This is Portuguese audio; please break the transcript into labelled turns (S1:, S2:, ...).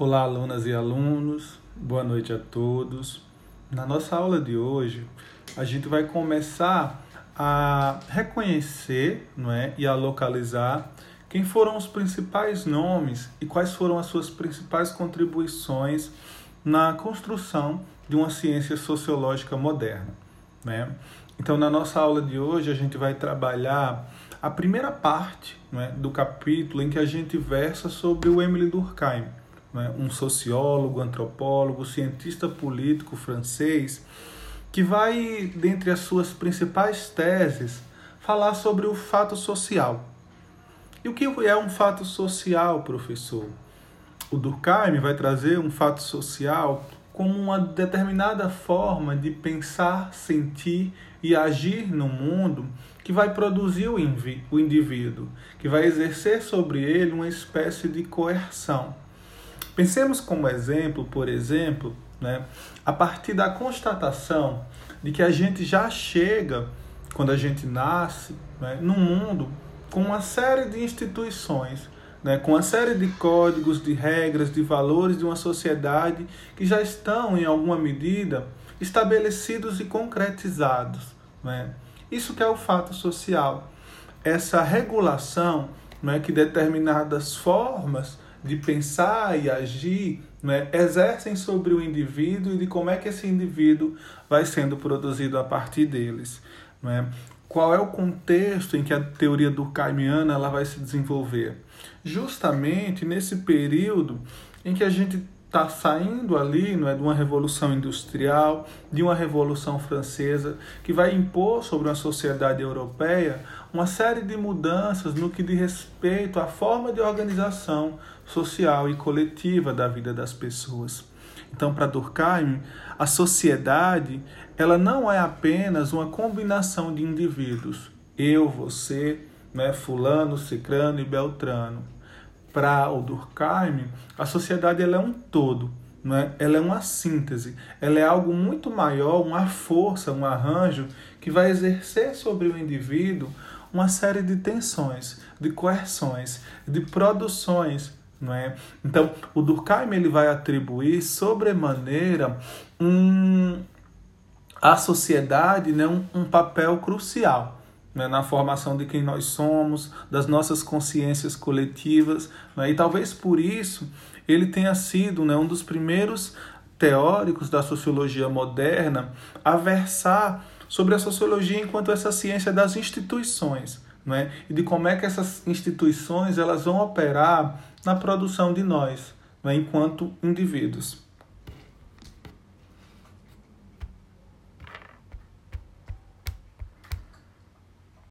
S1: Olá, alunas e alunos, boa noite a todos. Na nossa aula de hoje, a gente vai começar a reconhecer não é, e a localizar quem foram os principais nomes e quais foram as suas principais contribuições na construção de uma ciência sociológica moderna. Né? Então, na nossa aula de hoje, a gente vai trabalhar a primeira parte né, do capítulo em que a gente versa sobre o Emile Durkheim né, um sociólogo, antropólogo, cientista político francês, que vai, dentre as suas principais teses, falar sobre o fato social. E o que é um fato social, professor? O Durkheim vai trazer um fato social como uma determinada forma de pensar, sentir e agir no mundo que vai produzir o indivíduo, que vai exercer sobre ele uma espécie de coerção. Pensemos como exemplo, por exemplo, né, a partir da constatação de que a gente já chega, quando a gente nasce, né, no mundo com uma série de instituições, né, com uma série de códigos, de regras, de valores de uma sociedade que já estão, em alguma medida, estabelecidos e concretizados. Né? Isso que é o fato social. Essa regulação né, que determinadas formas de pensar e agir né, exercem sobre o indivíduo e de como é que esse indivíduo vai sendo produzido a partir deles. Né? Qual é o contexto em que a teoria durkheimiana ela vai se desenvolver? Justamente nesse período em que a gente está saindo ali não é, de uma revolução industrial, de uma revolução francesa, que vai impor sobre a sociedade europeia uma série de mudanças no que diz respeito à forma de organização social e coletiva da vida das pessoas. Então, para Durkheim, a sociedade ela não é apenas uma combinação de indivíduos, eu, você, né, fulano, cicrano e beltrano para o Durkheim, a sociedade ela é um todo, não é? ela é uma síntese, ela é algo muito maior, uma força, um arranjo que vai exercer sobre o indivíduo uma série de tensões, de coerções, de produções, não é? Então, o Durkheim ele vai atribuir sobremaneira um, à sociedade né, um, um papel crucial né, na formação de quem nós somos, das nossas consciências coletivas. Né, e talvez por isso ele tenha sido né, um dos primeiros teóricos da sociologia moderna a versar sobre a sociologia enquanto essa ciência das instituições. Né, e de como é que essas instituições elas vão operar na produção de nós, né, enquanto indivíduos.